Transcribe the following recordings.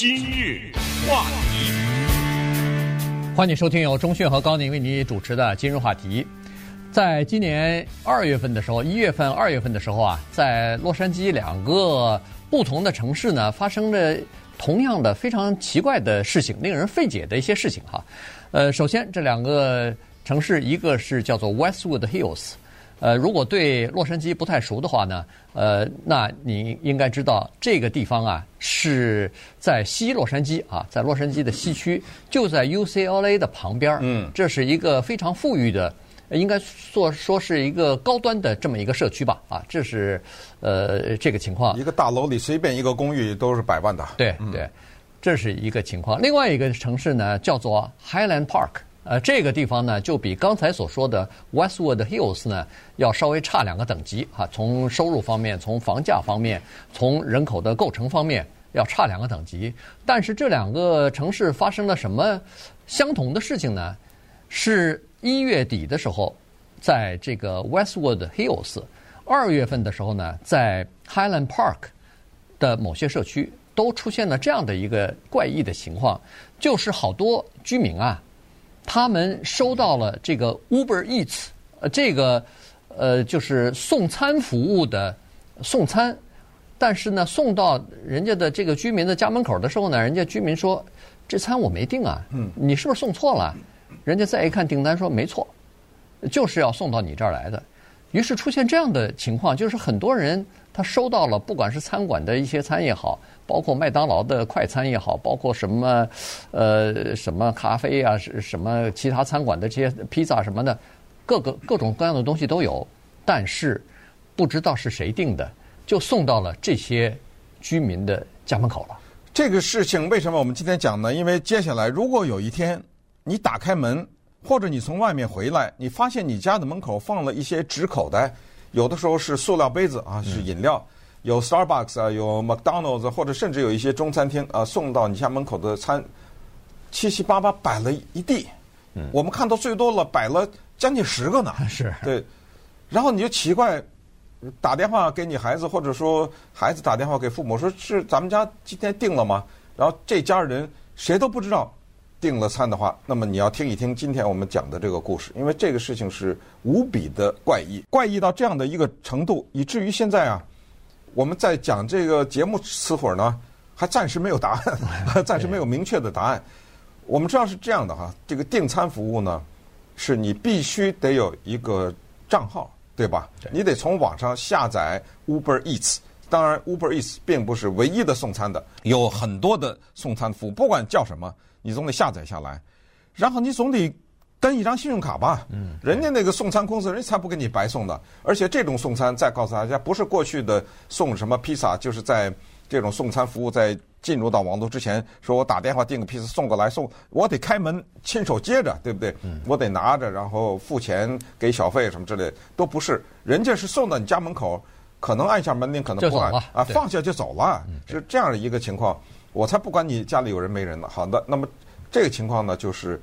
今日话题，欢迎收听由钟讯和高宁为你主持的《今日话题》。在今年二月份的时候，一月份、二月份的时候啊，在洛杉矶两个不同的城市呢，发生了同样的非常奇怪的事情，令人费解的一些事情哈。呃，首先这两个城市，一个是叫做 Westwood Hills。呃，如果对洛杉矶不太熟的话呢，呃，那你应该知道这个地方啊是在西洛杉矶啊，在洛杉矶的西区，就在 UCLA 的旁边。嗯，这是一个非常富裕的，应该说说是一个高端的这么一个社区吧。啊，这是呃这个情况。一个大楼里随便一个公寓都是百万的。对对，这是一个情况。另外一个城市呢叫做 Highland Park。呃，这个地方呢，就比刚才所说的 Westwood Hills 呢，要稍微差两个等级哈。从收入方面，从房价方面，从人口的构成方面，要差两个等级。但是这两个城市发生了什么相同的事情呢？是一月底的时候，在这个 Westwood Hills，二月份的时候呢，在 Highland Park 的某些社区都出现了这样的一个怪异的情况，就是好多居民啊。他们收到了这个 Uber Eats，呃，这个呃就是送餐服务的送餐，但是呢，送到人家的这个居民的家门口的时候呢，人家居民说这餐我没订啊，嗯，你是不是送错了？人家再一看订单说没错，就是要送到你这儿来的。于是出现这样的情况，就是很多人他收到了，不管是餐馆的一些餐也好，包括麦当劳的快餐也好，包括什么呃什么咖啡啊，是什么其他餐馆的这些披萨什么的，各个各种各样的东西都有，但是不知道是谁订的，就送到了这些居民的家门口了。这个事情为什么我们今天讲呢？因为接下来如果有一天你打开门。或者你从外面回来，你发现你家的门口放了一些纸口袋，有的时候是塑料杯子啊，是饮料，有 Starbucks 啊，有 McDonald's，或者甚至有一些中餐厅啊送到你家门口的餐，七七八八摆了一地。嗯，我们看到最多了，摆了将近十个呢。是。对，然后你就奇怪，打电话给你孩子，或者说孩子打电话给父母，说是咱们家今天定了吗？然后这家人谁都不知道。订了餐的话，那么你要听一听今天我们讲的这个故事，因为这个事情是无比的怪异，怪异到这样的一个程度，以至于现在啊，我们在讲这个节目词会儿呢，还暂时没有答案，暂时没有明确的答案。我们知道是这样的哈，这个订餐服务呢，是你必须得有一个账号，对吧？你得从网上下载 Uber Eats，当然 Uber Eats 并不是唯一的送餐的，有很多的送餐服务，不管叫什么。你总得下载下来，然后你总得跟一张信用卡吧。嗯，人家那个送餐公司，人家才不给你白送的。而且这种送餐，再告诉大家，不是过去的送什么披萨，就是在这种送餐服务在进入到网络之前，说我打电话订个披萨送过来送，我得开门亲手接着，对不对？嗯，我得拿着，然后付钱给小费什么之类，都不是。人家是送到你家门口，可能按下门铃，可能不按啊，放下就走了，是这样的一个情况。我才不管你家里有人没人呢。好的，那么这个情况呢，就是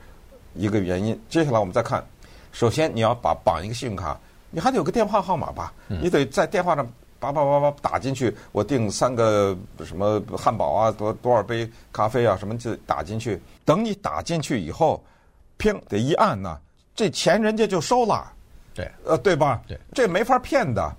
一个原因。接下来我们再看，首先你要把绑一个信用卡，你还得有个电话号码吧？你得在电话上叭叭叭叭打进去，我订三个什么汉堡啊，多多少杯咖啡啊，什么就打进去。等你打进去以后，砰得一按呢，这钱人家就收了。对，呃，对吧？对，这没法骗的。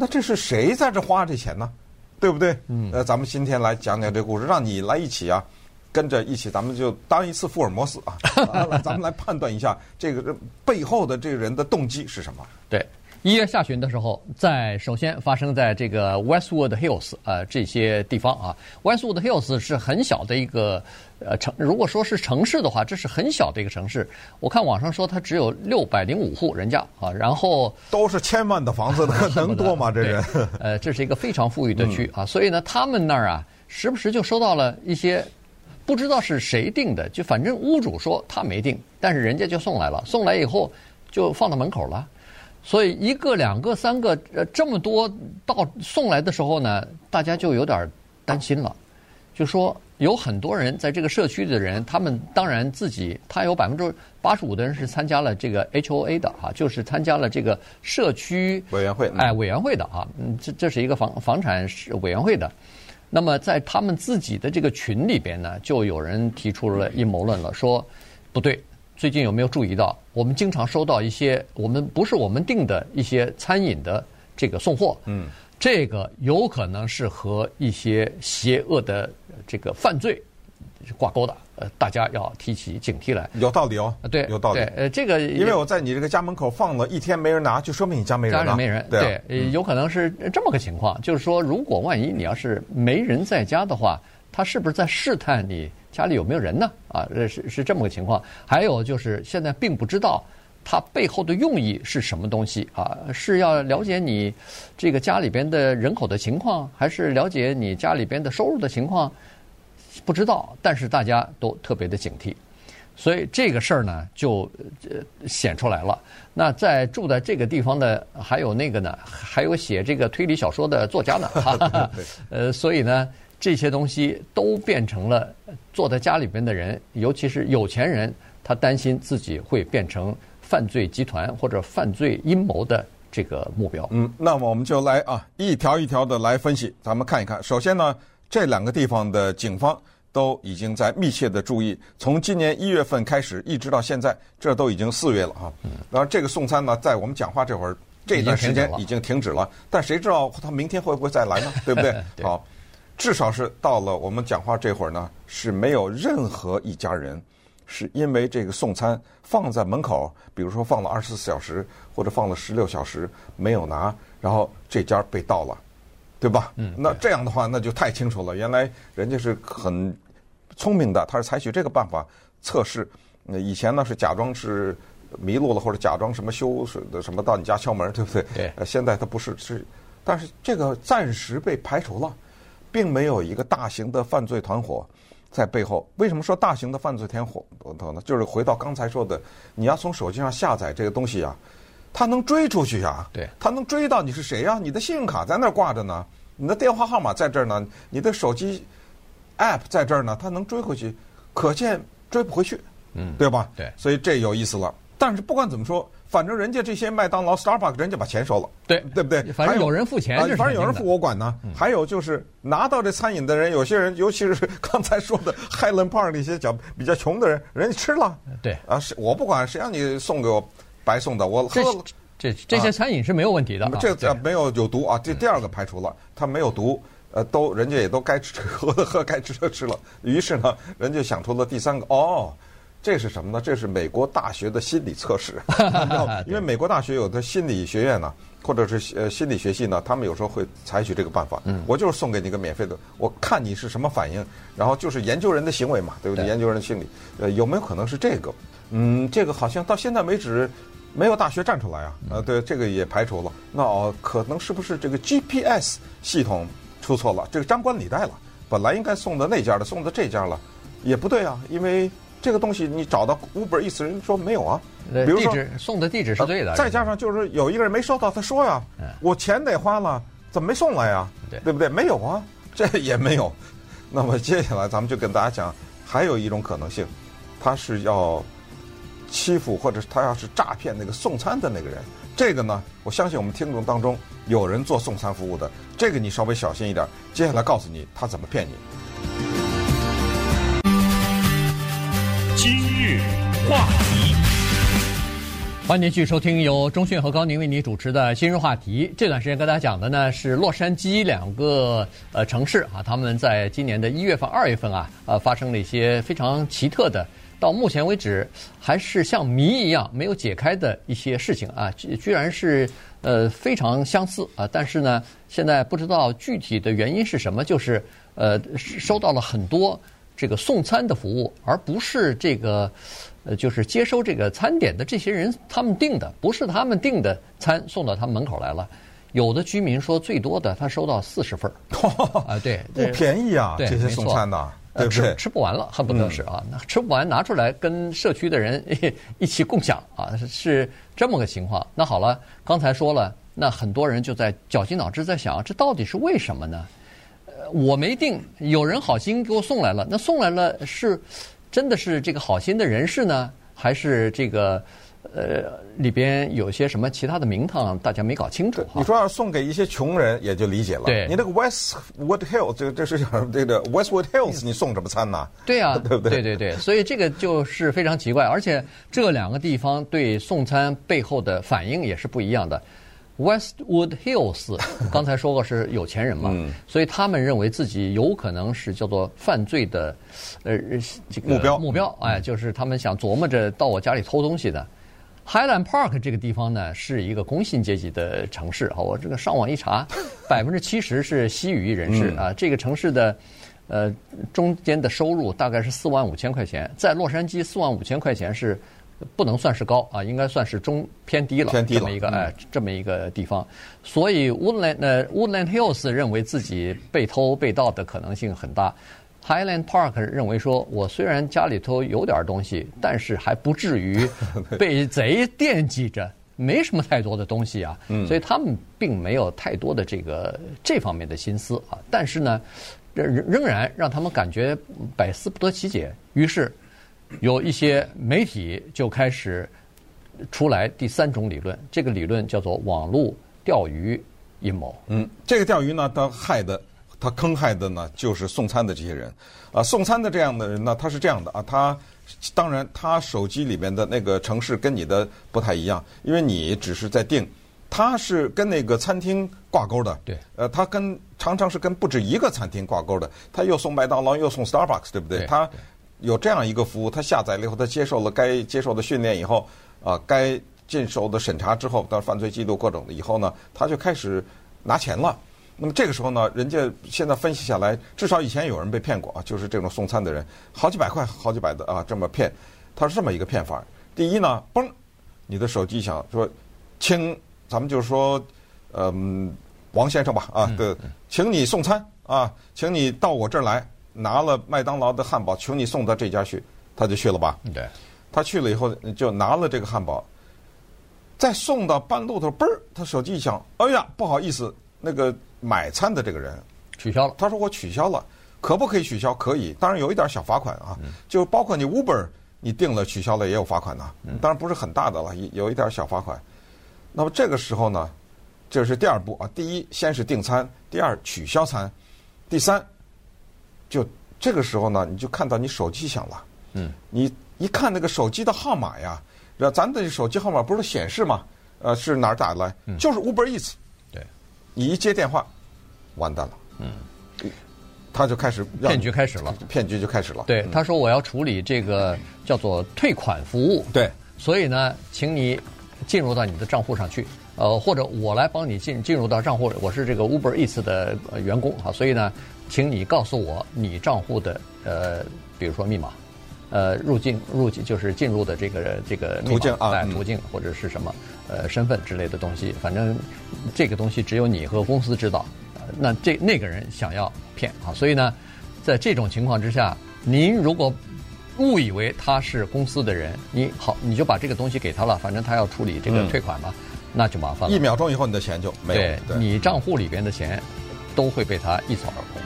那这是谁在这花这钱呢？对不对？嗯，呃，咱们今天来讲讲这故事，让你来一起啊，跟着一起，咱们就当一次福尔摩斯啊，来，咱们来判断一下这个背后的这个人的动机是什么？对。一月下旬的时候，在首先发生在这个 Westwood Hills 啊、呃、这些地方啊，Westwood Hills 是很小的一个呃城，如果说是城市的话，这是很小的一个城市。我看网上说它只有六百零五户人家啊，然后都是千万的房子，能多吗？这人？呃，这是一个非常富裕的区啊，所以呢，他们那儿啊，时不时就收到了一些不知道是谁定的，就反正屋主说他没定，但是人家就送来了，送来以后就放到门口了。所以一个、两个、三个，呃，这么多到送来的时候呢，大家就有点担心了，就说有很多人在这个社区的人，他们当然自己，他有百分之八十五的人是参加了这个 HOA 的啊，就是参加了这个社区委员会，哎，委员会的啊，嗯，这这是一个房房产委员会的，那么在他们自己的这个群里边呢，就有人提出了阴谋论了，说不对，最近有没有注意到，我们经常收到一些我们不是我们订的一些餐饮的这个送货，嗯，这个有可能是和一些邪恶的这个犯罪挂钩的。呃，大家要提起警惕来。有道理哦，对，有道理。呃，这个因为我在你这个家门口放了一天没人拿，就说明你家没人。家里没人，对，啊、对，有可能是这么个情况。就是说，如果万一你要是没人在家的话，他是不是在试探你家里有没有人呢？啊，是是这么个情况。还有就是现在并不知道他背后的用意是什么东西啊？是要了解你这个家里边的人口的情况，还是了解你家里边的收入的情况？不知道，但是大家都特别的警惕，所以这个事儿呢就呃显出来了。那在住在这个地方的还有那个呢，还有写这个推理小说的作家呢，哈哈 呃，所以呢这些东西都变成了坐在家里边的人，尤其是有钱人，他担心自己会变成犯罪集团或者犯罪阴谋的这个目标。嗯，那么我们就来啊一条一条的来分析，咱们看一看。首先呢。这两个地方的警方都已经在密切的注意，从今年一月份开始一直到现在，这都已经四月了哈。然后这个送餐呢，在我们讲话这会儿这段时间已经停止了，但谁知道他明天会不会再来呢？对不对？好，至少是到了我们讲话这会儿呢，是没有任何一家人是因为这个送餐放在门口，比如说放了二十四小时或者放了十六小时没有拿，然后这家被盗了。对吧？嗯，那这样的话，那就太清楚了。原来人家是很聪明的，他是采取这个办法测试。那以前呢是假装是迷路了，或者假装什么修什的什么到你家敲门，对不对？对。呃，现在他不是是，但是这个暂时被排除了，并没有一个大型的犯罪团伙在背后。为什么说大型的犯罪团伙呢？就是回到刚才说的，你要从手机上下载这个东西啊。他能追出去啊？对，他能追到你是谁呀？你的信用卡在那儿挂着呢，你的电话号码在这儿呢，你的手机 app 在这儿呢，他能追回去，可见追不回去，嗯，对吧？对，所以这有意思了。但是不管怎么说，反正人家这些麦当劳、Starbucks 人家把钱收了，对，对不对？反正有人付钱，反正有人付我管呢。还有就是拿到这餐饮的人，有些人，尤其是 刚才说的 Highland Park 那些较比较穷的人，人家吃了，对啊，是我不管，谁让你送给我。白送的，我喝了这这些餐饮是没有问题的，这这没有有毒啊。这第二个排除了，它没有毒，呃，都人家也都该吃 喝的喝，该吃的吃了。于是呢，人家想出了第三个，哦，这是什么呢？这是美国大学的心理测试。因为美国大学有的心理学院呢，或者是呃心理学系呢，他们有时候会采取这个办法。嗯，我就是送给你一个免费的，我看你是什么反应，然后就是研究人的行为嘛，对不对？研究人的心理，呃，有没有可能是这个？嗯，这个好像到现在为止没有大学站出来啊。呃，对，这个也排除了。那哦，可能是不是这个 GPS 系统出错了？这个张冠李戴了，本来应该送到那家的，送到这家了，也不对啊。因为这个东西你找到 Uber Eats 人说没有啊。比如说送的地址是对的，再加上就是有一个人没收到，他说呀，我钱得花了，怎么没送来呀？对，对不对？没有啊，这也没有。那么接下来咱们就跟大家讲，还有一种可能性，他是要。欺负或者他要是诈骗那个送餐的那个人，这个呢，我相信我们听众当中有人做送餐服务的，这个你稍微小心一点。接下来告诉你他怎么骗你。话题，欢迎您继续收听由中讯和高宁为您主持的《今日话题》。这段时间跟大家讲的呢是洛杉矶两个呃城市啊，他们在今年的一月份、二月份啊，呃，发生了一些非常奇特的。到目前为止，还是像谜一样没有解开的一些事情啊，居居然是呃非常相似啊，但是呢，现在不知道具体的原因是什么，就是呃收到了很多这个送餐的服务，而不是这个呃就是接收这个餐点的这些人他们订的，不是他们订的餐送到他们门口来了。有的居民说最多的他收到四十份儿 啊，对，不便宜啊，这些送餐的。对不对？吃吃不完了，恨不得是啊，那、嗯、吃不完拿出来跟社区的人 一起共享啊，是这么个情况。那好了，刚才说了，那很多人就在绞尽脑汁在想，这到底是为什么呢？呃，我没订，有人好心给我送来了，那送来了是真的是这个好心的人士呢，还是这个呃，里边有些什么其他的名堂，大家没搞清楚。你说要送给一些穷人，也就理解了。对，你那个 Westwood Hills，这个这是这个 Westwood Hills，你送什么餐呢？对呀、啊，对不对？对对对，所以这个就是非常奇怪，而且这两个地方对送餐背后的反应也是不一样的。Westwood Hills 刚才说过是有钱人嘛，嗯、所以他们认为自己有可能是叫做犯罪的呃这个目标目标，哎，就是他们想琢磨着到我家里偷东西的。Highland Park 这个地方呢，是一个工薪阶级的城市。好，我这个上网一查，百分之七十是西语人士啊。这个城市的呃中间的收入大概是四万五千块钱，在洛杉矶四万五千块钱是不能算是高啊，应该算是中偏低了。偏低了。这么一个哎，这么一个地方，所以 Woodland 呃 Woodland Hills 认为自己被偷被盗的可能性很大。Highland Park 认为说，我虽然家里头有点东西，但是还不至于被贼惦记着，没什么太多的东西啊，所以他们并没有太多的这个这方面的心思啊。但是呢，仍仍然让他们感觉百思不得其解。于是，有一些媒体就开始出来第三种理论，这个理论叫做网络钓鱼阴谋。嗯，这个钓鱼呢，它害的。它坑害的呢，就是送餐的这些人，啊，送餐的这样的人呢，他是这样的啊，他当然他手机里面的那个城市跟你的不太一样，因为你只是在订，他是跟那个餐厅挂钩的，对，呃，他跟常常是跟不止一个餐厅挂钩的，他又送麦当劳又送 Starbucks，对不对？他有这样一个服务，他下载了以后，他接受了该接受的训练以后，啊，该接受的审查之后，到犯罪记录各种的以后呢，他就开始拿钱了。那么这个时候呢，人家现在分析下来，至少以前有人被骗过啊，就是这种送餐的人，好几百块、好几百的啊，这么骗，他是这么一个骗法。第一呢，嘣，你的手机响，说，请咱们就是说，嗯，王先生吧，啊，对，请你送餐啊，请你到我这儿来，拿了麦当劳的汉堡，求你送到这家去，他就去了吧？对，他去了以后就拿了这个汉堡，再送到半路头，嘣儿，他手机一响，哎呀，不好意思，那个。买餐的这个人取消了，他说我取消了，可不可以取消？可以，当然有一点小罚款啊，就包括你 Uber 你订了取消了也有罚款呐，当然不是很大的了，有一点小罚款。那么这个时候呢，这是第二步啊，第一先是订餐，第二取消餐，第三就这个时候呢，你就看到你手机响了，嗯，你一看那个手机的号码呀，咱的手机号码不是显示吗？呃，是哪儿打来？就是 Uber Eats。对你一接电话，完蛋了。嗯，他就开始骗局开始了，骗局就开始了。对，他说我要处理这个叫做退款服务。对，所以呢，请你进入到你的账户上去，呃，或者我来帮你进进入到账户。我是这个 Uber Eats 的员工啊，所以呢，请你告诉我你账户的呃，比如说密码。呃，入境入境就是进入的这个这个途径啊，途径或者是什么呃身份之类的东西，反正这个东西只有你和公司知道。那这那个人想要骗啊，所以呢，在这种情况之下，您如果误以为他是公司的人，你好，你就把这个东西给他了，反正他要处理这个退款嘛，嗯、那就麻烦了。一秒钟以后，你的钱就没有，对，对你账户里边的钱都会被他一扫而空。